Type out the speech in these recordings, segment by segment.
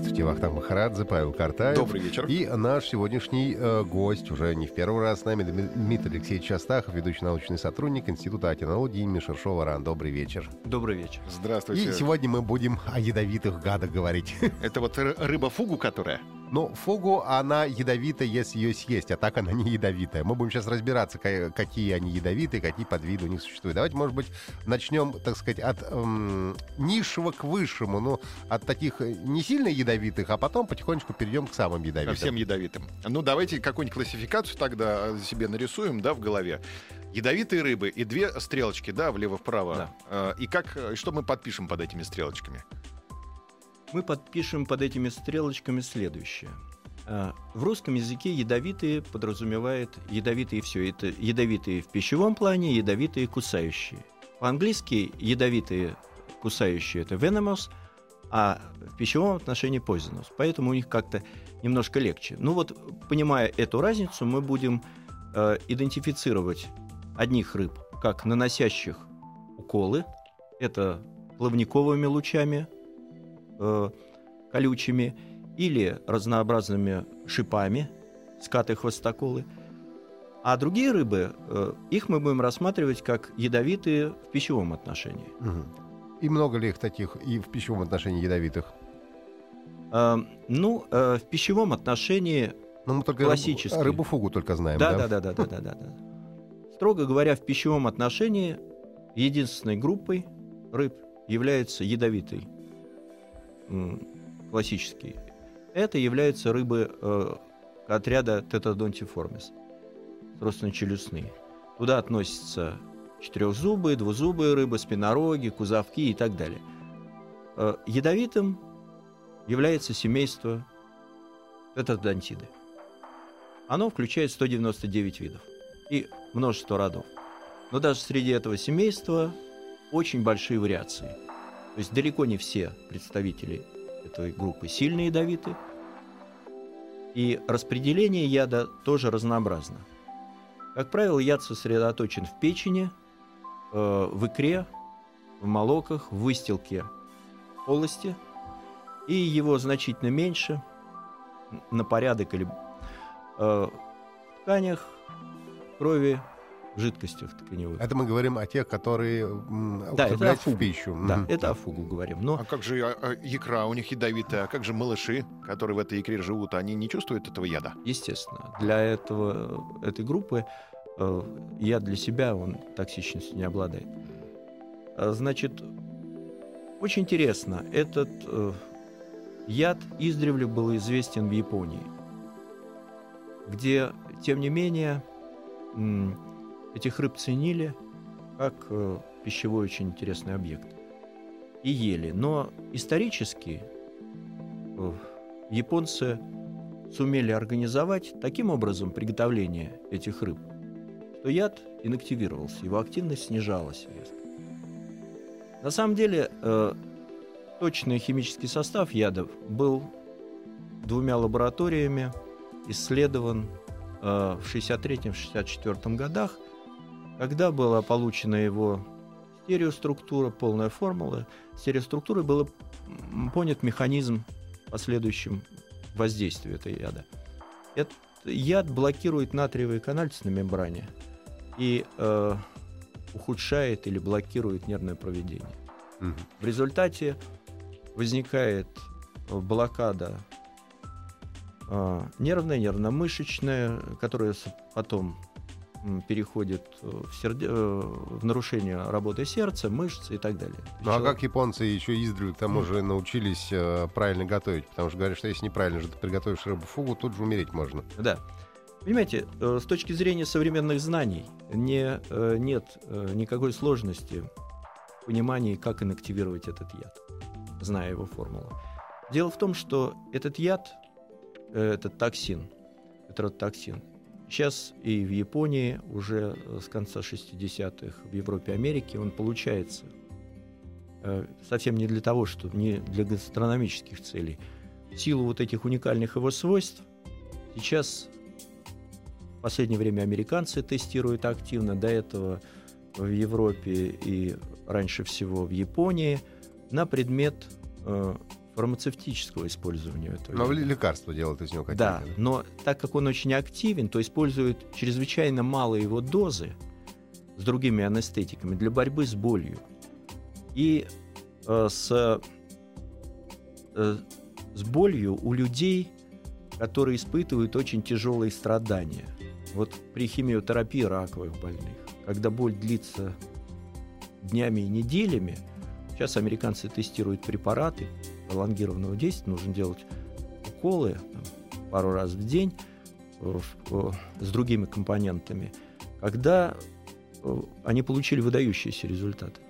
Здравствуйте, Вахтанг Махарадзе, Павел Картаев. Добрый вечер. И наш сегодняшний э, гость, уже не в первый раз с нами, Дми- Дмитрий Алексеевич Астахов, ведущий научный сотрудник Института океанологии имени Шершова-Ран. Добрый вечер. Добрый вечер. Здравствуйте. И сегодня мы будем о ядовитых гадах говорить. Это вот ры- рыба-фугу, которая? Но фугу, она ядовитая, если ее съесть, а так она не ядовитая. Мы будем сейчас разбираться, ка- какие они ядовитые, какие подвиды у них существуют. Давайте, может быть, начнем, так сказать, от эм, низшего к высшему, ну, от таких э, не сильно ядовитых, а потом потихонечку перейдем к самым ядовитым. Совсем ядовитым. Ну, давайте какую-нибудь классификацию тогда себе нарисуем, да, в голове. Ядовитые рыбы и две стрелочки, да, влево-вправо. Да. Э, И как, э, что мы подпишем под этими стрелочками? Мы подпишем под этими стрелочками следующее. А, В русском языке ядовитые подразумевает ядовитые все. Это ядовитые в пищевом плане, ядовитые кусающие. По-английски ядовитые кусающие это venomous, а в пищевом отношении poisonous. Поэтому у них как-то немножко легче. Ну вот, понимая эту разницу, мы будем э, идентифицировать одних рыб как наносящих уколы. Это плавниковыми лучами, э, колючими или разнообразными шипами, скаты хвостоколы. А другие рыбы, э, их мы будем рассматривать как ядовитые в пищевом отношении. И много ли их таких и в пищевом отношении ядовитых? Э, ну, э, в пищевом отношении, Ну, мы только Классический. рыбу, рыбу фугу только знаем, да, да? да, да, да, да, да, да. Строго говоря, в пищевом отношении единственной группой рыб является ядовитый, классический. Это являются рыбы э, отряда Тетодонтиформис, челюстные. Туда относятся четырехзубые, двузубые рыбы, спинороги, кузовки и так далее. Э, ядовитым является семейство тетодонтиды. Оно включает 199 видов и множество родов. Но даже среди этого семейства очень большие вариации. То есть далеко не все представители этой группы сильно ядовиты. И распределение яда тоже разнообразно. Как правило, яд сосредоточен в печени, э, в икре, в молоках, в выстилке полости, и его значительно меньше на порядок или э, в тканях, крови, жидкостях тканевых. Это мы говорим о тех, которые Да, это в пищу. Да, Мгм. это о фугу говорим. Но А как же а, а, икра у них ядовитая? А как же малыши, которые в этой икре живут? Они не чувствуют этого яда? Естественно, для этого, этой группы э, яд для себя, он токсичностью не обладает. А, Значит, очень интересно, этот э, яд издревле был известен в Японии, где, тем не менее, м, этих рыб ценили как э, пищевой очень интересный объект и ели. Но исторически э, японцы сумели организовать таким образом приготовление этих рыб, что яд инактивировался, его активность снижалась. На самом деле, э, точный химический состав ядов был двумя лабораториями исследован э, в 63-64 годах, когда была получена его стереоструктура, полная формула. Стереоструктурой был понят механизм последующим воздействию этой яда. Этот яд блокирует натриевые канальцы на мембране и э, ухудшает или блокирует нервное проведение. Мгм. В результате возникает э, блокада э, нервная, нервно-мышечная, которая потом переходит э, в, серде- э, в нарушение работы сердца, мышц и так далее. Ну а Человек- как японцы еще издревле к тому же научились э, правильно готовить? Потому что говорят, что если неправильно же ты приготовишь рыбу фугу, тут же умереть можно. Да. Понимаете, э, с точки зрения современных знаний не, э, нет э, никакой сложности понимании, как инактивировать этот яд, зная его формулу. Дело в том, что этот яд, э, этот токсин, этот токсин, сейчас и в Японии уже с конца 60-х, в Европе, Америке он получается э, совсем не для того, что не для гастрономических целей. В силу вот этих уникальных его свойств сейчас в последнее время американцы тестируют активно, до этого в Европе и раньше всего в Японии на предмет э, фармацевтического использования этого. Но лекарства делают из него какие-то. Да, но так как он очень активен, то используют чрезвычайно малые его дозы с другими анестетиками для борьбы с болью. И э, с, э, с болью у людей, которые испытывают очень тяжелые страдания. Вот при химиотерапии раковых больных, когда боль длится днями и неделями, сейчас американцы тестируют препараты пролонгированного действия, нужно делать уколы там, пару раз в день э, э, с другими компонентами, когда э, они получили выдающиеся результаты.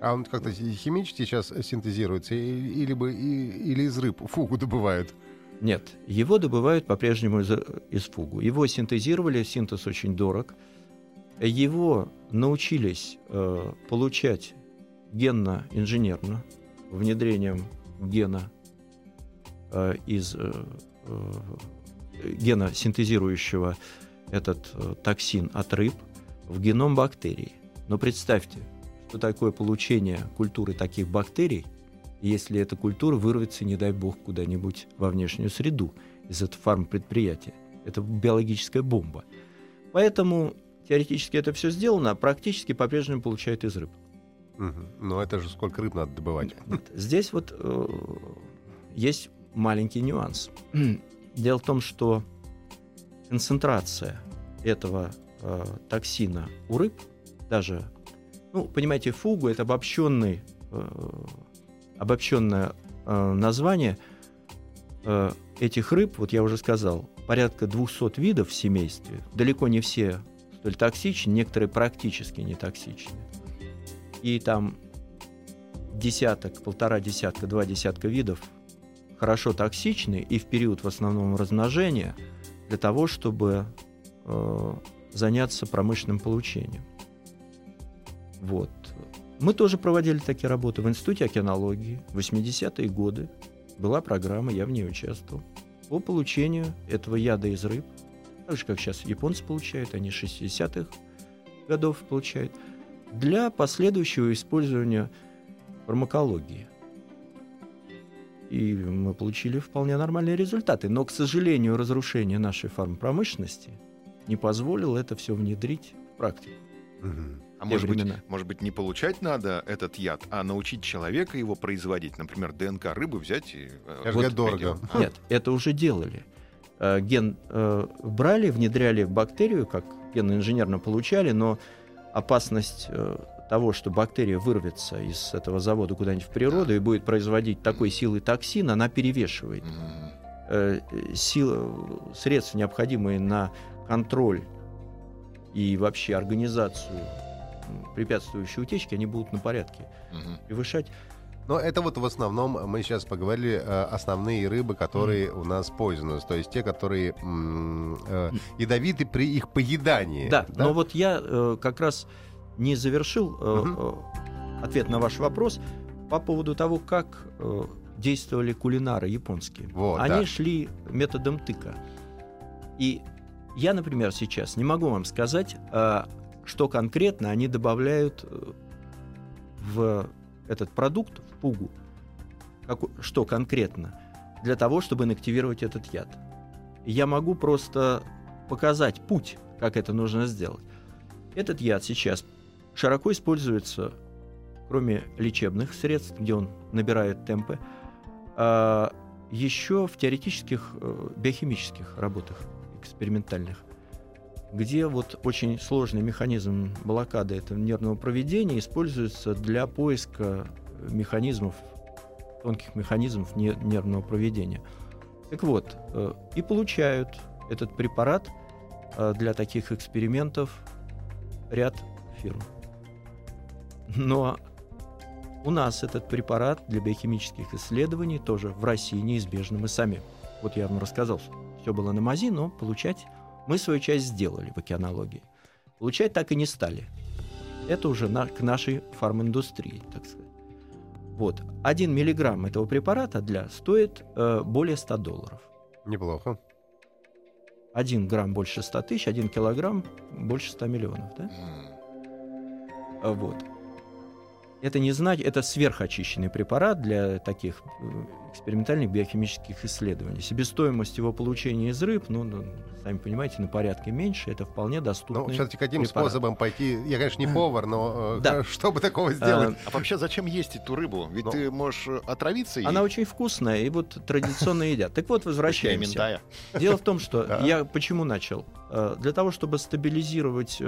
А он как-то химически сейчас синтезируется или, бы, или из рыб фугу добывают? Нет, его добывают по-прежнему из, из фугу. Его синтезировали, синтез очень дорог. Его научились э, получать генно-инженерно, внедрением гена э, из э, э, гена, синтезирующего этот э, токсин от рыб, в геном бактерий. Но представьте, что такое получение культуры таких бактерий, если эта культура вырвется, не дай бог, куда-нибудь во внешнюю среду из этого фармпредприятия. Это биологическая бомба. Поэтому теоретически это все сделано, а практически по-прежнему получают из рыб. Угу. Но это же сколько рыб надо добывать? Нет, здесь вот э, есть маленький нюанс. Дело в том, что концентрация этого э, токсина у рыб, даже, ну, понимаете, фугу это обобщенный, э, обобщенное э, название э, этих рыб, вот я уже сказал, порядка 200 видов в семействе, далеко не все столь токсичны, некоторые практически не токсичны и там десяток, полтора десятка, два десятка видов хорошо токсичны и в период в основном размножения для того, чтобы э, заняться промышленным получением. Вот. Мы тоже проводили такие работы в Институте океанологии. В 80-е годы была программа, я в ней участвовал, по получению этого яда из рыб. Так же, как сейчас японцы получают, они 60-х годов получают – для последующего использования фармакологии. И мы получили вполне нормальные результаты. Но, к сожалению, разрушение нашей фармпромышленности не позволило это все внедрить в практику. А может быть, может быть, не получать надо этот яд, а научить человека его производить? Например, ДНК рыбы взять и... Э, вот, дорого. Нет, это уже делали. Э, ген э, брали, внедряли в бактерию, как ген-инженерно получали, но опасность э, того, что бактерия вырвется из этого завода куда-нибудь в природу и будет производить такой силы токсин, она перевешивает. Э, сил, средства, необходимые на контроль и вообще организацию препятствующей утечки, они будут на порядке превышать. Но это вот в основном, мы сейчас поговорили, э, основные рыбы, которые у нас poisonous, то есть те, которые э, ядовиты при их поедании. Да, да? но вот я э, как раз не завершил э, mm-hmm. ответ на ваш вопрос по поводу того, как э, действовали кулинары японские. Вот, Они да. шли методом тыка. И я, например, сейчас не могу вам сказать, э, что конкретно они добавляют э, в этот продукт в пугу, как, что конкретно, для того, чтобы инактивировать этот яд. Я могу просто показать путь, как это нужно сделать. Этот яд сейчас широко используется, кроме лечебных средств, где он набирает темпы, а еще в теоретических э, биохимических работах экспериментальных где вот очень сложный механизм блокады этого нервного проведения используется для поиска механизмов, тонких механизмов нервного проведения. Так вот, э, и получают этот препарат э, для таких экспериментов ряд фирм. Но у нас этот препарат для биохимических исследований тоже в России неизбежно. Мы сами, вот я вам рассказал, все было на мази, но получать мы свою часть сделали в океанологии. Получать так и не стали. Это уже на, к нашей фарминдустрии, так сказать. Вот. Один миллиграмм этого препарата для стоит э, более 100 долларов. Неплохо. Один грамм больше 100 тысяч, один килограмм больше 100 миллионов. Да? А Вот. Это не знать, это сверхочищенный препарат для таких э, экспериментальных биохимических исследований. Себестоимость его получения из рыб, ну, ну, сами понимаете, на порядке меньше, это вполне доступно. Ну, все-таки каким способом пойти? Я, конечно, не повар, но э, Да. чтобы такого сделать? А вообще зачем есть эту рыбу? Ведь Ну. ты можешь э, отравиться ей. Она очень вкусная, и вот традиционно едят. Так вот, возвращаемся. Дело в том, что я почему начал? Для того, чтобы стабилизировать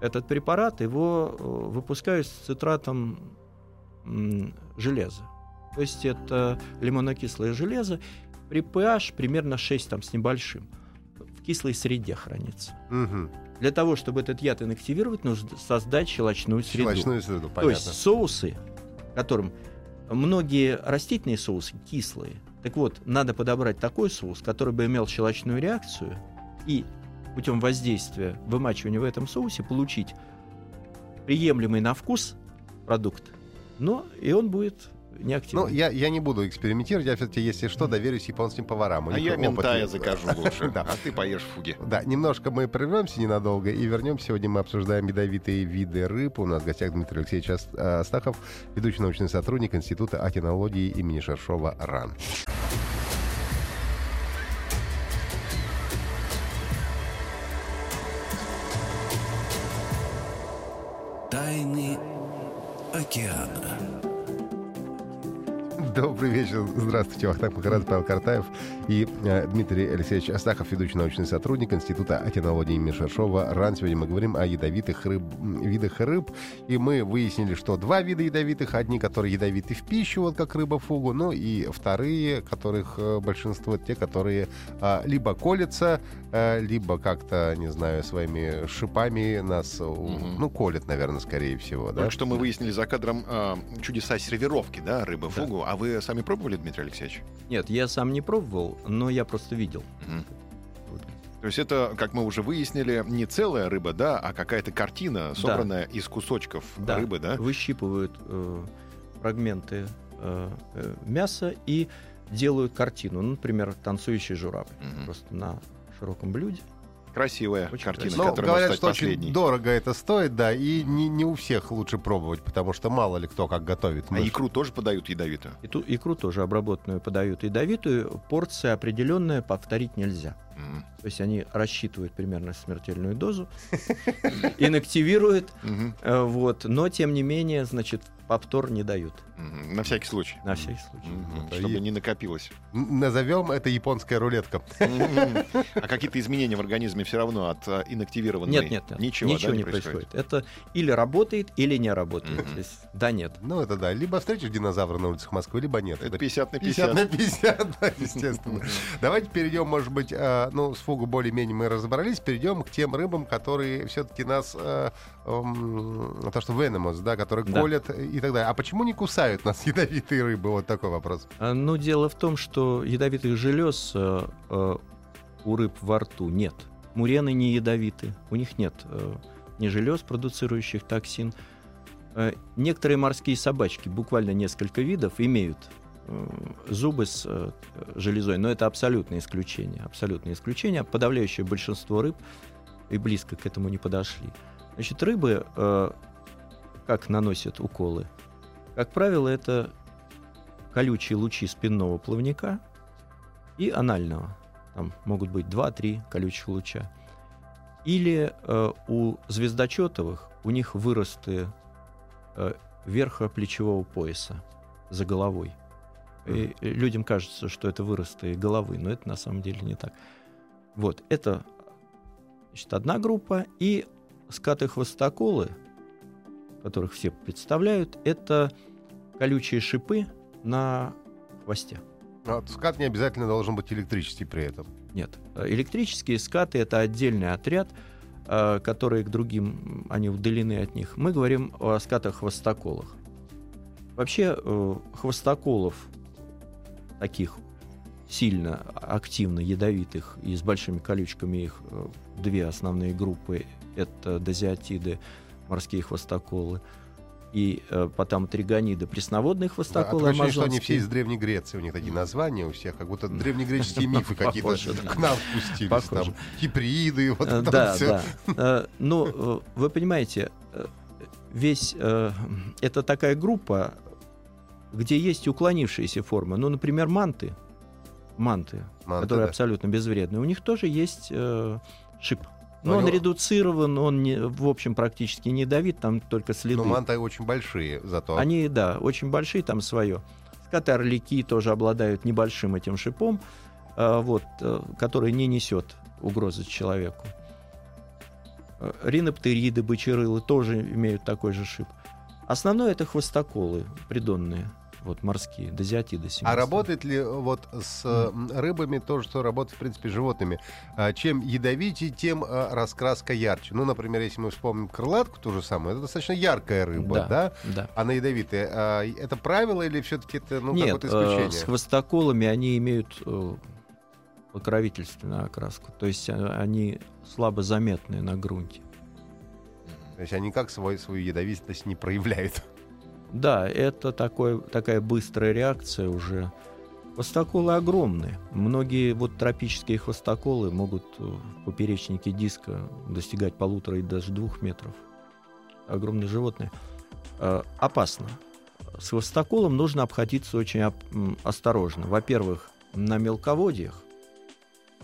этот препарат, его э, выпускают с цитратом железа. То есть это лимонокислое железо при pH примерно 6 там, с небольшим. В кислой среде хранится. Мгм. Для того, чтобы этот яд инактивировать, нужно создать щелочную среду. Щелочную среду, То понятно. есть соусы, которым многие растительные соусы кислые. Так вот, надо подобрать такой соус, который бы имел щелочную реакцию и путем воздействия, вымачивания в этом соусе получить приемлемый на вкус продукт, но и он будет Ну, неактивный. я, я не буду экспериментировать, я все-таки, если что, доверюсь японским поварам. У А я ментая закажу лучше. Да. А ты поешь фуги. Да, немножко мы прервемся ненадолго и вернемся. Сегодня мы обсуждаем ядовитые виды рыб. У нас в гостях Дмитрий Алексеевич Ас- Астахов, ведущий научный сотрудник Института океанологии имени Шершова РАН. Тайны океана. Добрый вечер. Здравствуйте. Вахтанг Махарадзе, Павел Картаев и э, Дмитрий Алексеевич Астахов, ведущий научный сотрудник Института океанологии имени Шершова РАН. Сегодня мы говорим о ядовитых рыб, видах рыб. И мы выяснили, что два вида ядовитых. Одни, которые ядовиты в пищу, вот как рыба фугу. Ну и вторые, которых э, большинство, те, которые а, либо колятся, э, либо как-то, не знаю, своими шипами нас, э, Мгм. ну, колят, наверное, скорее всего. Да? Что мы выяснили за кадром а, чудеса сервировки, да, рыбы Да. фугу. А вы сами пробовали, Дмитрий Алексеевич? Нет, я сам не пробовал, но я просто видел. Вот. То есть это, как мы уже выяснили, не целая рыба, да, а какая-то картина, собранная из кусочков Да. рыбы, да? выщипывают э, фрагменты э, э, мяса и делают картину. Ну, например, танцующий журавль. Мгм. Просто на широком блюде. Красивая Очень картина, красиво. Ну, которая говорят, может что стать последней. очень дорого это стоит, да, и не, не у всех лучше пробовать, потому что мало ли кто как готовит. А Мы ж- икру тоже подают ядовитую? И ту, икру тоже обработанную подают ядовитую. Порция определенная повторить нельзя. Мгм. То есть они рассчитывают примерно смертельную дозу, инактивируют, э, вот, но тем не менее, значит, повтор не дают. На всякий случай. На всякий случай. Это Чтобы е- не накопилось. Назовем это японская рулетка. А какие-то изменения в организме все равно от а, инактивированной? Нет, нет, нет. Ничего, да, не происходит. Это или работает, или не работает. То есть, да, нет. Ну, это да. Либо встретишь динозавра на улицах Москвы, либо нет. Это Это 50 на 50 50. на 50, да, естественно. Давайте перейдем, может быть, э, ну, с фугу более-менее мы разобрались, перейдем к тем рыбам, которые все-таки нас, э, эм, то, что venomous, да, которые Да. И так далее. А почему не кусают нас ядовитые рыбы? Вот такой вопрос. А, Ну, дело в том, что ядовитых желез э, э, у рыб во рту нет. Мурены не ядовиты, у них нет э, ни желез, продуцирующих токсин. Э, некоторые морские собачки, буквально несколько видов, имеют э, зубы с железой, но это абсолютное исключение. Абсолютное исключение. Подавляющее большинство рыб и близко к этому не подошли. Значит, рыбы как наносят уколы? Как правило, это колючие лучи спинного плавника и анального. Там могут быть 2-3 колючих луча. Или э, у звездочетовых у них выросты э, верха плечевого пояса за головой. И людям кажется, что это выросты головы, но это на самом деле не так. Вот, это значит, одна группа. И скаты-хвостоколы, которых все представляют, это колючие шипы на хвосте. А скат не обязательно должен быть электрический при этом. Нет. Э, Электрические скаты — это отдельный отряд, э, которые к другим, они удалены от них. Мы говорим о скатах-хвостоколах. Вообще э, хвостоколов таких сильно активно ядовитых и с большими колючками их две основные группы это дозиатиды, морские хвостоколы и э, потом тригониды, пресноводные Да, хвостоколы ощущение, что они все из Древней Греции, у них такие названия у всех, как будто древнегреческие мифы какие-то да. к нам спустились. Там Киприды, вот Э, это Да, да. Э, Ну, э, вы понимаете, весь это такая группа, где есть уклонившиеся формы. Ну, например, манты, манты, Манты, которые да. абсолютно безвредны. У них тоже есть э, шип. Но Но он они- редуцирован, он, не- в общем, практически не давит, там только следы. Но манты очень большие зато. Они, да, очень большие, там свое. Скоты-орлики тоже обладают небольшим этим шипом, э, вот, э, который не несет угрозы человеку. Э, Риноптериды, бычерылы тоже имеют такой же шип. Основное это хвостоколы придонные, вот морские, дозиатиды. А семейства. работает ли вот с э, рыбами то, что работает, в принципе, с животными? А, Чем ядовитее, тем э, раскраска ярче. Ну, например, если мы вспомним крылатку, ту же самую, это достаточно яркая рыба, да? Да, да. Она ядовитая. А, Это правило или все-таки это ну, Нет, какое-то э, исключение? с хвостоколами они имеют э, покровительственную окраску, то есть э, они слабо заметны на грунте. То есть они как свой, свою ядовитость не проявляют. Да, это такой, такая быстрая реакция уже. Хвостоколы огромные. Многие вот тропические хвостоколы могут э, в поперечнике диска достигать полутора и даже двух метров. Огромные животные. Э, Опасно. С хвостоколом нужно обходиться очень осторожно. Во-первых, на мелководьях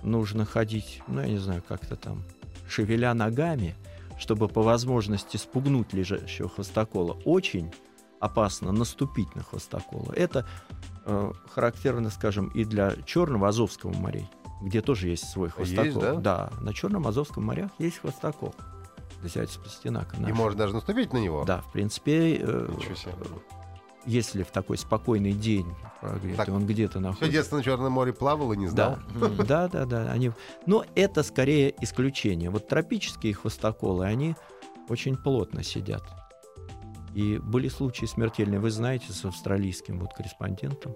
нужно ходить, ну, я не знаю, как-то там, шевеля ногами, чтобы по возможности спугнуть лежащего хвостокола. Очень опасно наступить на хвостокола. Это э, характерно, скажем, и для Черного Азовского морей, где тоже есть свой Есть, хвостокол. да? на Черном Азовском морях есть хвостокол. Взять с пастенака И можно даже наступить на него. Да, в принципе, э, если в такой спокойный день прогретый, Так, он где-то Все находится. детство на Черном море плавал и не знал. Да, да, да, да. Они... Но это скорее исключение. Вот тропические хвостоколы, они очень плотно сидят. И были случаи смертельные, вы знаете, с австралийским вот корреспондентом.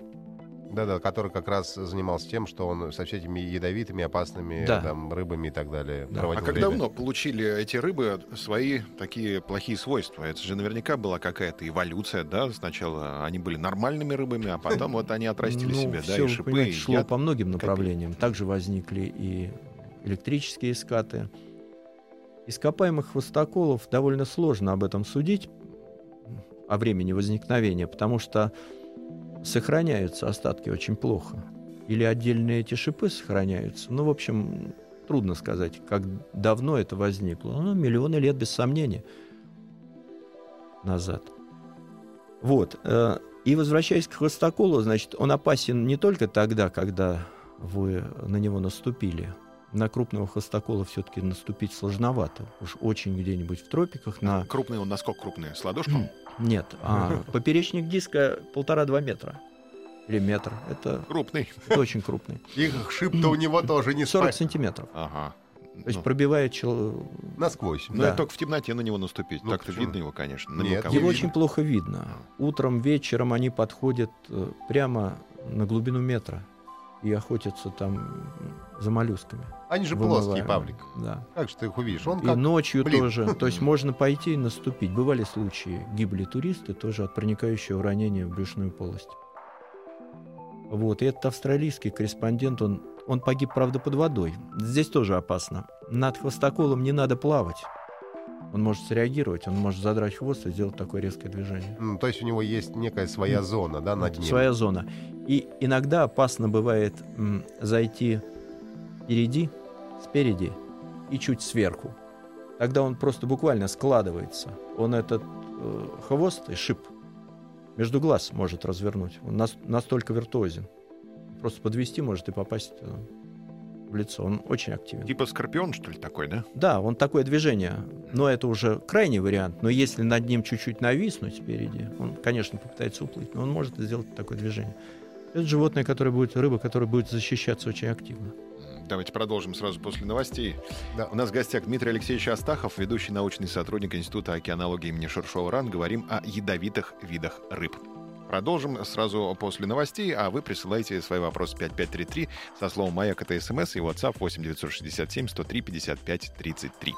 Да-да, который как раз занимался тем, что он со всеми ядовитыми, опасными Да. там, рыбами и так далее Да. А как время. давно получили эти рыбы свои такие плохие свойства? Это же наверняка была какая-то эволюция, да? Сначала они были нормальными рыбами, а потом вот они отрастили Ну, себе, да, и шипы, шло по многим направлениям. Также возникли и электрические скаты. Ископаемых хвостоколов довольно сложно об этом судить, о времени возникновения, потому что сохраняются остатки очень плохо. Или отдельные эти шипы сохраняются. Ну, в общем, трудно сказать, как давно это возникло. Ну, миллионы лет, без сомнения, назад. Вот. э, И возвращаясь к хвостоколу, значит, он опасен не только тогда, когда вы на него наступили. На крупного хвостокола все-таки наступить сложновато. Уж очень где-нибудь в тропиках на... Крупные, он насколько крупные? С ладошку? Нет, а поперечник диска полтора-два метра. Или метр. Это, Крупный. это очень крупный. Их шип-то у него тоже не 40 спать. сантиметров. Ага. То есть Ну, пробивает человека. Насквозь. ну, да. это только в темноте на него наступить. Ну, Так-то почему? видно его, конечно. Нет. Его видно. очень плохо видно. Утром, вечером они подходят э, прямо на глубину метра и охотятся там за моллюсками. Они же вымывая. плоские, Павлик. Да. Как же ты их увидишь? Он И как... ночью блин. тоже. То есть можно пойти и наступить. Бывали случаи. Гибли туристы тоже от проникающего ранения в брюшную полость. Вот. И этот австралийский корреспондент, он, он погиб, правда, под водой. Здесь тоже опасно. Над хвостоколом не надо плавать. Он может среагировать, он может задрать хвост и сделать такое резкое движение. М, То есть у него есть некая своя зона, да, над ним. Своя зона. И иногда опасно бывает м, зайти впереди, спереди и чуть сверху. Тогда он просто буквально складывается. Он этот э, хвост и шип между глаз может развернуть. Он нас- настолько виртуозен. Просто подвести может и попасть э, лицо. Он очень активен. Типа скорпион, что ли, такой, да? Да, он такое движение, но это уже крайний вариант. Но если над ним чуть-чуть нависнуть спереди, он, конечно, попытается уплыть, но он может сделать такое движение. Это животное, которое будет, рыба, которая будет защищаться очень активно. Давайте продолжим сразу после новостей. Да. У нас в гостях Дмитрий Алексеевич Астахов, ведущий научный сотрудник Института океанологии имени Шершова РАН. Говорим о ядовитых видах рыб. Продолжим сразу после новостей, а вы присылайте свои вопросы 5533 со словом «Маяк» — это смс и WhatsApp 8967 103 55 33.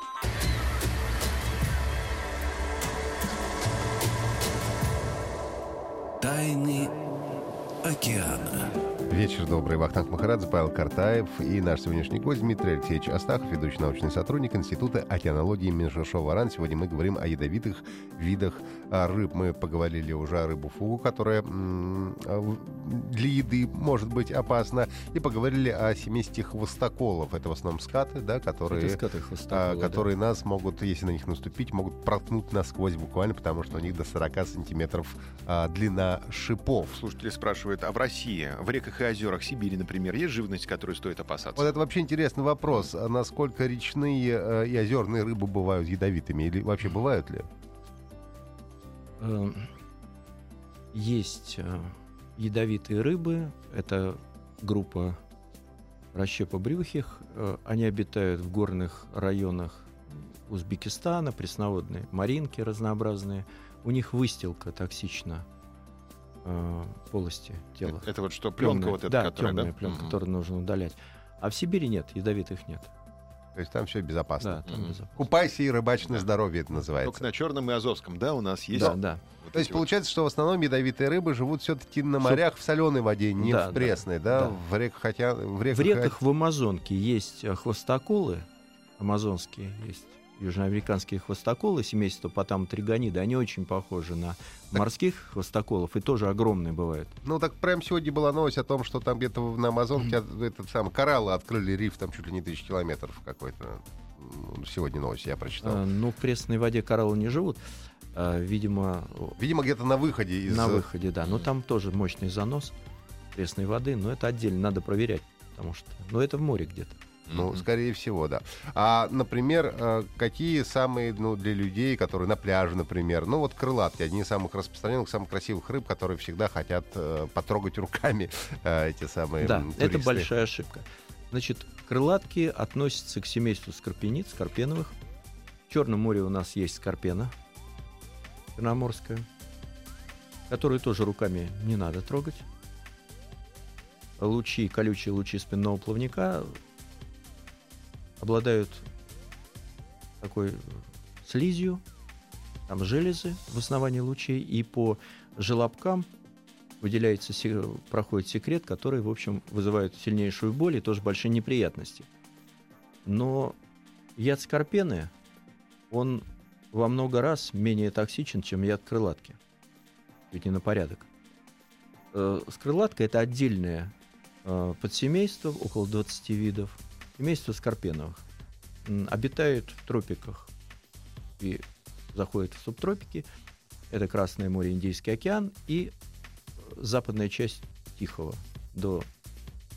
Тайны океана. Вечер добрый. Вахтанг Махарадзе, Павел Картаев и наш сегодняшний гость Дмитрий Алексеевич Астахов, ведущий научный сотрудник Института океанологии Миншершова-Ран. Сегодня мы говорим о ядовитых видах рыб. Мы поговорили уже о рыбу фугу, которая а, для еды может быть опасна. И поговорили о семействе хвостоколов. Это в основном скаты, да, которые, скаты а, которые да. нас могут, если на них наступить, могут проткнуть насквозь буквально, потому что у них до 40 сантиметров а, длина шипов. Слушатели спрашивают, а в России, в реках и озерах Сибири, например, есть живность, которую стоит опасаться? Вот это вообще интересный вопрос. А насколько речные э, и озерные рыбы бывают ядовитыми? Или вообще бывают ли? Эм, есть э, ядовитые рыбы. Это группа расщепобрюхих. Э, они обитают в горных районах Узбекистана, пресноводные маринки разнообразные. У них выстилка токсична э, полости тела. Это, это вот что, пленка темная, вот эта, да, которая, темная да? пленка, угу. которую нужно удалять. А в Сибири нет, ядовитых нет. То есть там все безопасно. Да, там mm безопасно. Купайся и рыбачь на здоровье, это называется. Только на Черном и Азовском, да, у нас есть. Да, да. Вот То есть вот... получается, что в основном ядовитые рыбы живут все-таки на морях в соленой воде, не да, в пресной, да, да? да. В реках хотя в реках. В реках в Амазонке есть э, хвостоколы, амазонские есть южноамериканские хвостоколы, семейство потам тригонида, они очень похожи на морских хвостоколов и тоже огромные бывают. Ну так прямо сегодня была новость о том, что там где-то на Амазонке mm-hmm. этот самый кораллы открыли риф там чуть ли не тысячи километров какой-то. Сегодня новость я прочитал. А, ну, в пресной воде кораллы не живут. А, видимо... Видимо, где-то на выходе из... На выходе, да. Но там тоже мощный занос пресной воды, но это отдельно надо проверять, потому что... Ну, это в море где-то. Ну, mm-hmm. скорее всего, да. А, например, э, какие самые, ну, для людей, которые на пляже, например, ну, вот крылатки, одни из самых распространенных, самых красивых рыб, которые всегда хотят э, потрогать руками э, эти самые Да, туристы. это большая ошибка. Значит, крылатки относятся к семейству скорпениц, скорпеновых. В Черном море у нас есть скорпена черноморская, которую тоже руками не надо трогать. Лучи, колючие лучи спинного плавника обладают такой слизью, там железы в основании лучей, и по желобкам выделяется, проходит секрет, который, в общем, вызывает сильнейшую боль и тоже большие неприятности. Но яд скорпены, он во много раз менее токсичен, чем яд крылатки. Ведь не на порядок. Э, скрылатка – это отдельное э, подсемейство, около 20 видов, Семейство скорпеновых обитают в тропиках и заходят в субтропики. Это Красное море, Индийский океан и западная часть Тихого до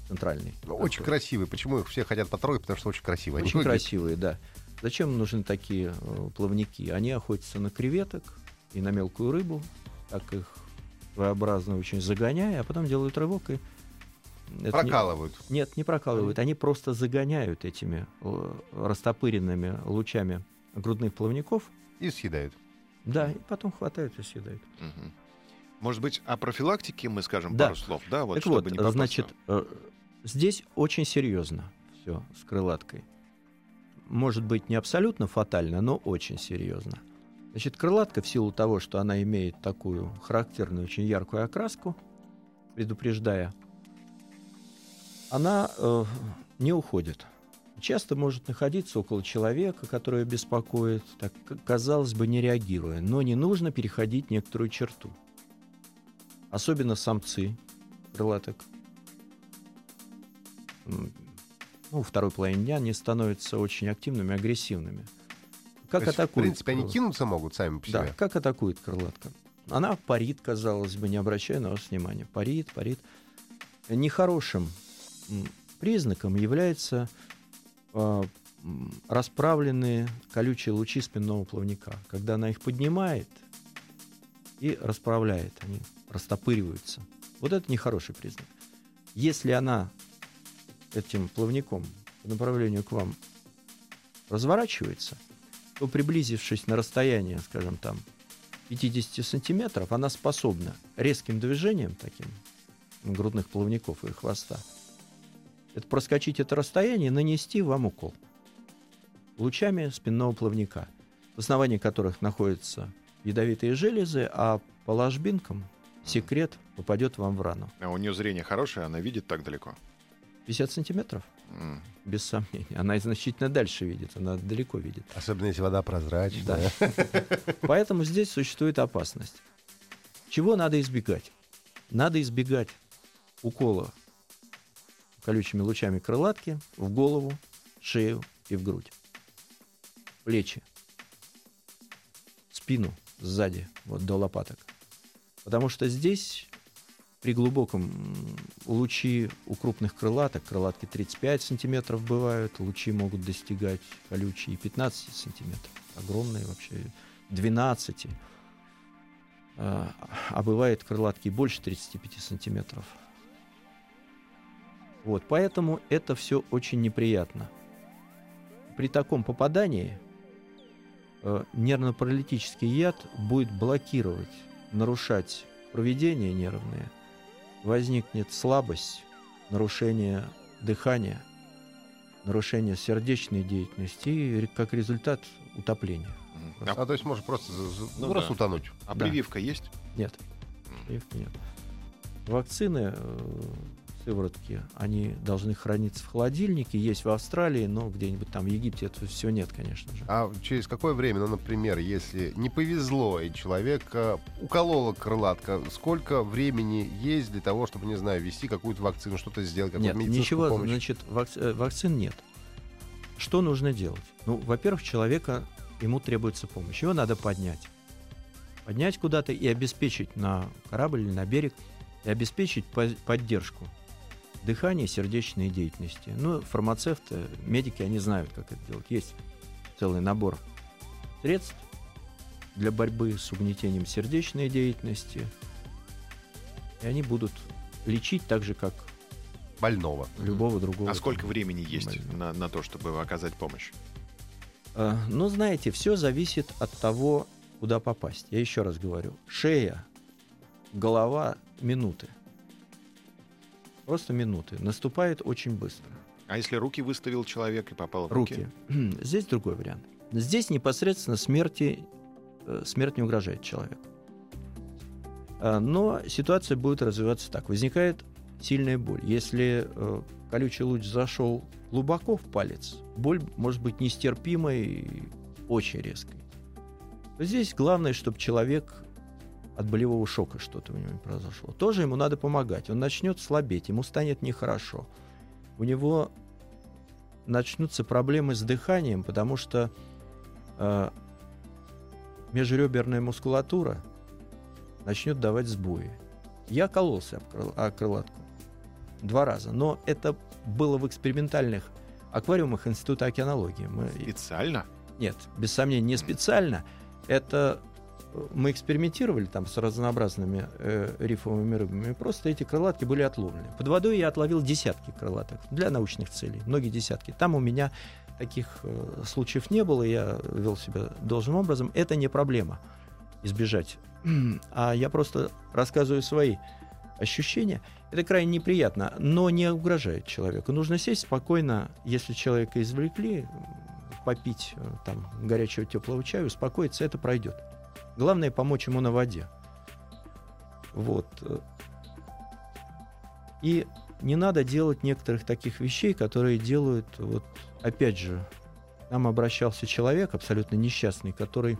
центральной. Ну, очень красивые. Почему их все хотят потрогать? Потому что очень красивые. Очень красивые, да. Зачем нужны такие э, плавники? Они охотятся на креветок и на мелкую рыбу, так их своеобразно очень загоняя, а потом делают рывок и это прокалывают? Не, нет, не прокалывают. Они просто загоняют этими э, растопыренными лучами грудных плавников. И съедают. Да, и потом хватают и съедают. Угу. Может быть, о профилактике мы скажем да. пару слов, да? Вот, так чтобы вот, не значит, э, здесь очень серьезно все с крылаткой. Может быть, не абсолютно фатально, но очень серьезно. Значит, крылатка в силу того, что она имеет такую характерную, очень яркую окраску, предупреждая она э, не уходит. Часто может находиться около человека, который беспокоит, так, казалось бы, не реагируя. Но не нужно переходить некоторую черту. Особенно самцы крылаток. Ну, второй половине дня они становятся очень активными, агрессивными. Как То атакуют? В принципе, они кинуться могут сами по себе. Да, как атакует крылатка. Она парит, казалось бы, не обращая на вас внимания. Парит, парит. Нехорошим признаком является э, расправленные колючие лучи спинного плавника. Когда она их поднимает и расправляет, они растопыриваются. Вот это нехороший признак. Если она этим плавником по направлению к вам разворачивается, то приблизившись на расстояние, скажем там, 50 сантиметров, она способна резким движением таким грудных плавников и хвоста это проскочить это расстояние и нанести вам укол лучами спинного плавника, в основании которых находятся ядовитые железы, а по ложбинкам секрет попадет вам в рану. А у нее зрение хорошее, она видит так далеко? 50 сантиметров? М. Без сомнения. Она значительно дальше видит, она далеко видит. Особенно если вода прозрачная. Поэтому здесь существует опасность. Чего надо избегать? Надо избегать укола колючими лучами крылатки в голову, шею и в грудь. Плечи, спину сзади, вот до лопаток. Потому что здесь при глубоком лучи у крупных крылаток, крылатки 35 сантиметров бывают, лучи могут достигать колючие и 15 сантиметров. Огромные вообще, 12. А, а бывает крылатки больше 35 сантиметров. Вот, поэтому это все очень неприятно. При таком попадании э, нервно-паралитический яд будет блокировать, нарушать проведение нервное, возникнет слабость, нарушение дыхания, нарушение сердечной деятельности и как результат утопление. А А, то есть может просто, Ну ну, просто да. утонуть. а да. прививка есть? Нет, прививки нет. Вакцины, э, сыворотки, они должны храниться в холодильнике, есть в Австралии, но где-нибудь там в Египте это все нет, конечно же. А через какое время, ну, например, если не повезло, и человек э, уколола крылатка, сколько времени есть для того, чтобы, не знаю, ввести какую-то вакцину, что-то сделать, какую-то Нет, ничего, помощь? значит, вак- э, вакцин нет. Что нужно делать? Ну, во-первых, человека, ему требуется помощь. Его надо поднять. Поднять куда-то и обеспечить на корабль или на берег, и обеспечить по- поддержку дыхания сердечной деятельности. Ну, фармацевты, медики, они знают, как это делать. Есть целый набор средств для борьбы с угнетением сердечной деятельности. И они будут лечить так же, как Больного. любого другого. А сколько времени есть больного. на, на то, чтобы оказать помощь? А, Ну, знаете, все зависит от того, куда попасть. Я еще раз говорю. Шея, голова, минуты. Просто минуты. Наступает очень быстро. А если руки выставил человек и попал в Руки. руки? Здесь другой вариант. Здесь непосредственно смерти, э, смерть не угрожает человеку. А, Но ситуация будет развиваться так. Возникает сильная боль. Если э, колючий луч зашел глубоко в палец, боль может быть нестерпимой и очень резкой. Здесь главное, чтобы человек от болевого шока что-то у него не произошло. Тоже ему надо помогать. Он начнет слабеть, ему станет нехорошо. У него начнутся проблемы с дыханием, потому что э, межреберная мускулатура начнет давать сбои. Я кололся об крыл- о крылатку два раза, но это было в экспериментальных аквариумах Института океанологии. Мы, Специально? нет, без сомнения, не специально. Это мы экспериментировали там с разнообразными э, рифовыми рыбами. Просто эти крылатки были отловлены. Под водой я отловил десятки крылаток для научных целей, многие десятки. Там у меня таких э, случаев не было, я вел себя должным образом. Это не проблема избежать. А я просто рассказываю свои ощущения. Это крайне неприятно, но не угрожает человеку. Нужно сесть спокойно, если человека извлекли, попить э, там горячего теплого чая, успокоиться, это пройдет. Главное помочь ему на воде. Вот. И не надо делать некоторых таких вещей, которые делают, вот, опять же, нам обращался человек абсолютно несчастный, который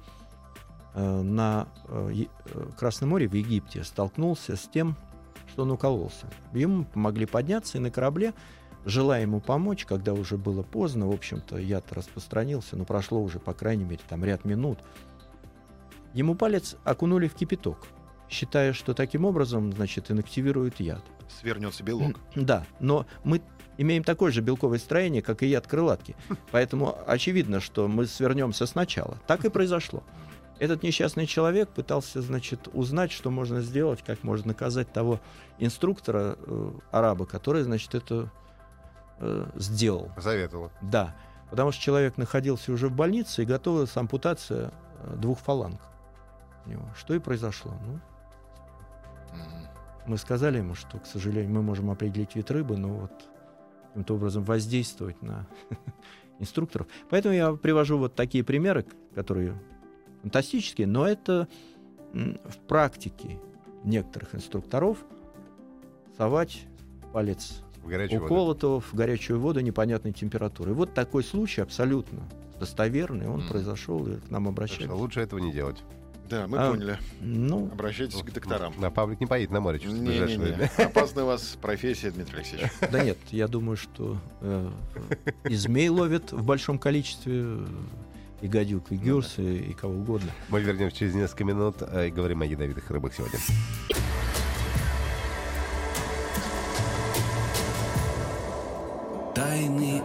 э, на э, э, Красном море в Египте столкнулся с тем, что он укололся. Ему помогли подняться, и на корабле, желая ему помочь, когда уже было поздно, в общем-то, яд распространился, но прошло уже, по крайней мере, там ряд минут, ему палец окунули в кипяток, считая, что таким образом, значит, инактивируют яд. Свернется белок. Да, но мы имеем такое же белковое строение, как и яд крылатки. Поэтому очевидно, что мы свернемся сначала. Так и произошло. Этот несчастный человек пытался, значит, узнать, что можно сделать, как можно наказать того инструктора э, араба, который, значит, это э, сделал. Посоветовала. Да, потому что человек находился уже в больнице и готовилась ампутация э, двух фаланг. У него. Что и произошло. Ну, мы сказали ему, что, к сожалению, мы можем определить вид рыбы, но вот каким-то образом воздействовать на инструкторов. Поэтому я привожу вот такие примеры, которые фантастические, но это в практике некоторых инструкторов совать палец В горячую воду. уколотого в горячую воду непонятной температуры. И вот такой случай абсолютно достоверный, он Мгм. произошел, и к нам обращались. что лучше этого не делать. Да, мы А, поняли. Ну, Обращайтесь к докторам. А Павлик не поедет на море через ближайшее Не-не-не. время. Опасная у вас профессия, Дмитрий Алексеевич. Да нет, я думаю, что э, и змей ловят в большом количестве, и гадюк, и гюрс, и, и кого угодно. Мы вернемся через несколько минут э, и говорим о ядовитых рыбах сегодня. Тайны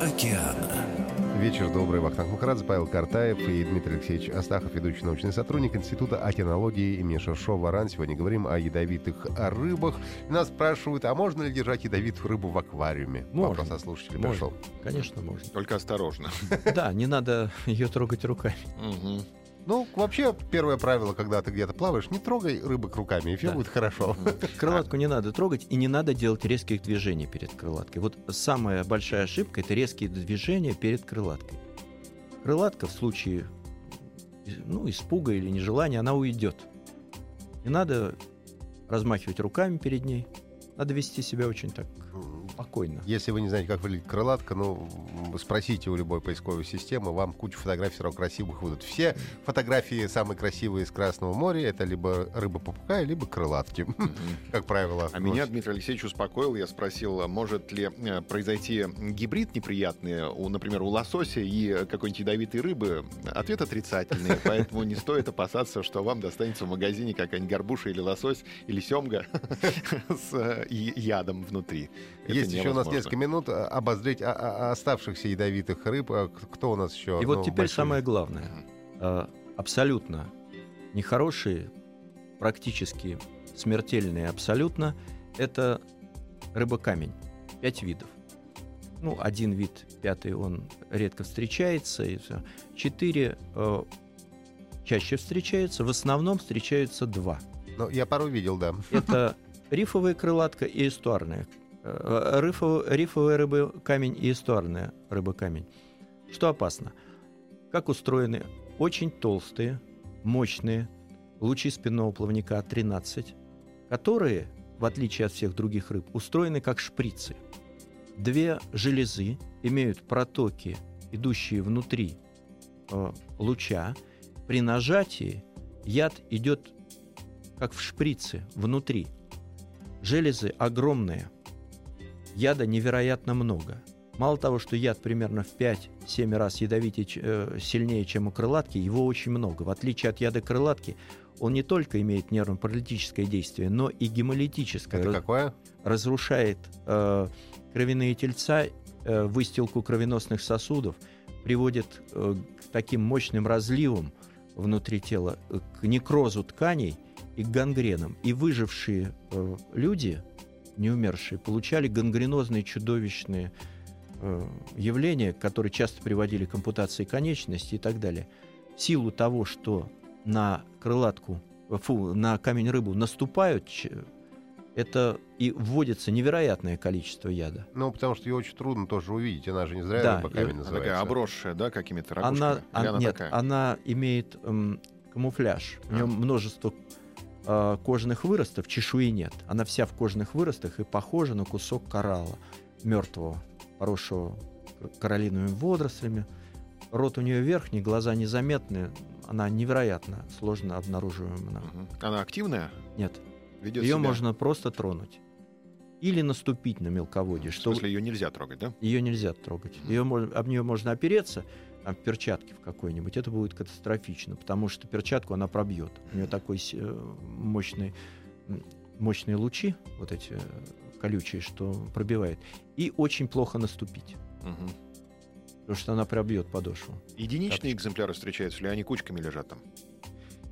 океана. Вечер добрый. Вахтанг Махарадзе, Павел Картаев и Дмитрий Алексеевич Астахов, ведущий научный сотрудник Института океанологии имени Шершова РАН. Сегодня говорим о ядовитых рыбах. Нас спрашивают, а можно ли держать ядовитую рыбу в аквариуме? Можно. Вопрос от Можно. пришел. Конечно, можно. Только осторожно. Да, не надо ее трогать руками. Ну, вообще, первое правило, когда ты где-то плаваешь, не трогай рыбок руками, и все Да. будет хорошо. Крылатку не надо трогать, и не надо делать резких движений перед крылаткой. Вот самая большая ошибка — это резкие движения перед крылаткой. Крылатка в случае ну, испуга или нежелания, она уйдет. Не надо размахивать руками перед ней. Надо вести себя очень так спокойно. Если вы не знаете, как выглядит крылатка, ну, спросите у любой поисковой системы, вам кучу фотографий все равно красивых выйдут. Все фотографии самые красивые из Красного моря, это либо рыба-попугай, либо крылатки, как правило. А меня Дмитрий Алексеевич успокоил. Я спросил, а может ли э, произойти гибрид неприятный, у, например, у лосося и какой-нибудь ядовитой рыбы? Ответ отрицательный, поэтому не стоит опасаться, что вам достанется в магазине какая-нибудь горбуша или лосось, или семга с э, ядом внутри. Это Есть еще у нас несколько минут а, обозреть а- а- оставшихся ядовитых рыб. Кто у нас еще? И вот Ну, теперь большой. самое главное. Абсолютно нехорошие, практически смертельные абсолютно, это рыба-камень. Пять видов. Ну, один вид, пятый, он редко встречается. И всё. Четыре э, чаще встречаются. В основном встречаются два. Ну, я пару видел, да. Это рифовая крылатка и эстуарная. Э, рифов- рифовая рыба камень и эстуарная рыба камень. Что опасно? Как устроены очень толстые, мощные лучи спинного плавника 13, которые, в отличие от всех других рыб, устроены как шприцы. Две железы имеют протоки, идущие внутри э, луча. При нажатии яд идет как в шприце, внутри. Железы огромные, яда невероятно много. Мало того, что яд примерно в 5-7 раз ядовитее, э, сильнее, чем у крылатки, его очень много. В отличие от яда крылатки, он не только имеет нервно-паралитическое действие, но и гемолитическое. Это какое? разрушает э, кровяные тельца, э, выстилку кровеносных сосудов, приводит э, к таким мощным разливам внутри тела, э, к некрозу тканей и к гангренам. И выжившие э, люди, не умершие, получали гангренозные чудовищные э, явления, которые часто приводили к ампутации конечностей и так далее. В силу того, что на крылатку, э, фу, на камень рыбу наступают это и вводится невероятное количество яда. Ну, потому что ее очень трудно тоже увидеть. Она же не зря Да, рыба и- камень Она называется. такая обросшая, да, какими-то ракушками? Она, Или а- она нет, такая? она имеет эм, камуфляж. В А. нем множество э, кожных выростов, чешуи нет. Она вся в кожных выростах и похожа на кусок коралла мертвого, поросшего кораллиновыми водорослями. Рот у нее верхний, глаза незаметные. Она невероятно сложно обнаруживаема. Она активная? Нет, Ведет ее себя? можно просто тронуть. Или наступить на мелководье, В что смысле, ее нельзя трогать, да? ее нельзя трогать. Ее, об нее можно опереться, там, в перчатке в какой-нибудь, это будет катастрофично, потому что перчатку она пробьет. У нее такой с- э, мощный, мощные лучи, вот эти э, колючие, что пробивает. И очень плохо наступить, Мгм. потому что она пробьет подошву. Единичные экземпляры встречаются, или они кучками лежат там?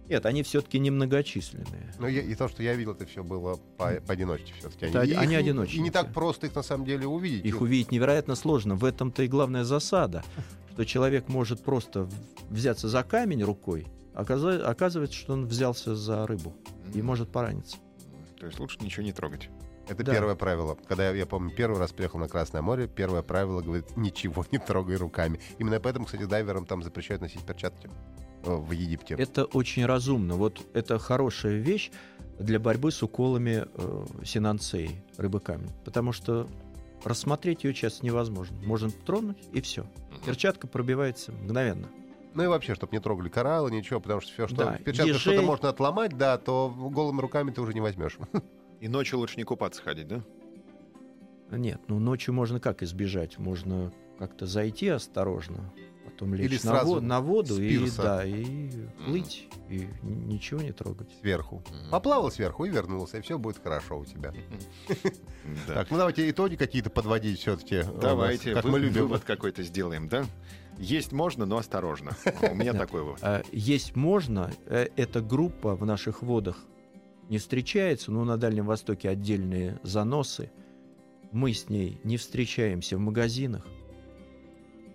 Нет, они все-таки немногочисленные. Ну, я- и то, что я видел, это все было по, поодиночке все-таки. Это и они их- одиночники. И не так просто их на самом деле увидеть. Их увидеть невероятно сложно. В этом-то и главная засада, что человек может просто взяться за камень рукой оказывается, что он взялся за рыбу и может пораниться. То есть лучше ничего не трогать. Это Да. первое правило. Когда я, я помню, первый раз приехал на Красное море, первое правило говорит, ничего не трогай руками. Именно поэтому, кстати, дайверам там запрещают носить перчатки э, в Египте. Это очень разумно. Вот это хорошая вещь для борьбы с уколами э, синанцеи, рыбы камень. Потому что рассмотреть ее часто невозможно. Можно тронуть, и все. Перчатка пробивается мгновенно. Ну и вообще, чтобы не трогали кораллы, ничего, потому что все, что Да, в перчатках ежей. что-то можно отломать, да, то голыми руками ты уже не возьмешь. И ночью лучше не купаться ходить, да? Нет, ну ночью можно как избежать? Можно как-то зайти осторожно, потом лечь Или на, сразу во- на воду и, да, и плыть, и н- ничего не трогать. Сверху. Мгм. Поплавал сверху и вернулся, и все будет хорошо у тебя. Так, ну давайте итоги какие-то подводить все-таки. Давайте, Как мы любим. вывод какой-то сделаем, да? Есть можно, но осторожно. У меня такой вывод. А, Есть можно, э, эта группа в наших водах не встречается, но на Дальнем Востоке отдельные заносы. Мы с ней не встречаемся в магазинах.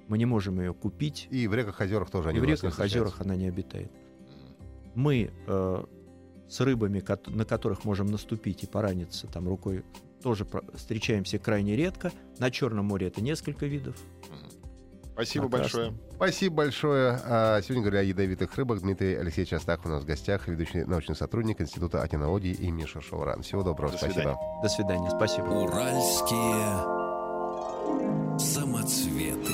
Мы не можем ее купить. И в реках, озерах тоже они и в не реках, озерах она не обитает. Мы э, с рыбами, на которых можем наступить и пораниться там рукой, тоже встречаемся крайне редко. На Черном море это несколько видов. Спасибо большое. Спасибо большое. А, Сегодня говорили о ядовитых рыбах. Дмитрий Алексеевич Астахов у нас в гостях, ведущий научный сотрудник Института океанологии имени Шершоуран. Всего доброго. До Спасибо. свидания. До свидания. Спасибо. Уральские самоцветы.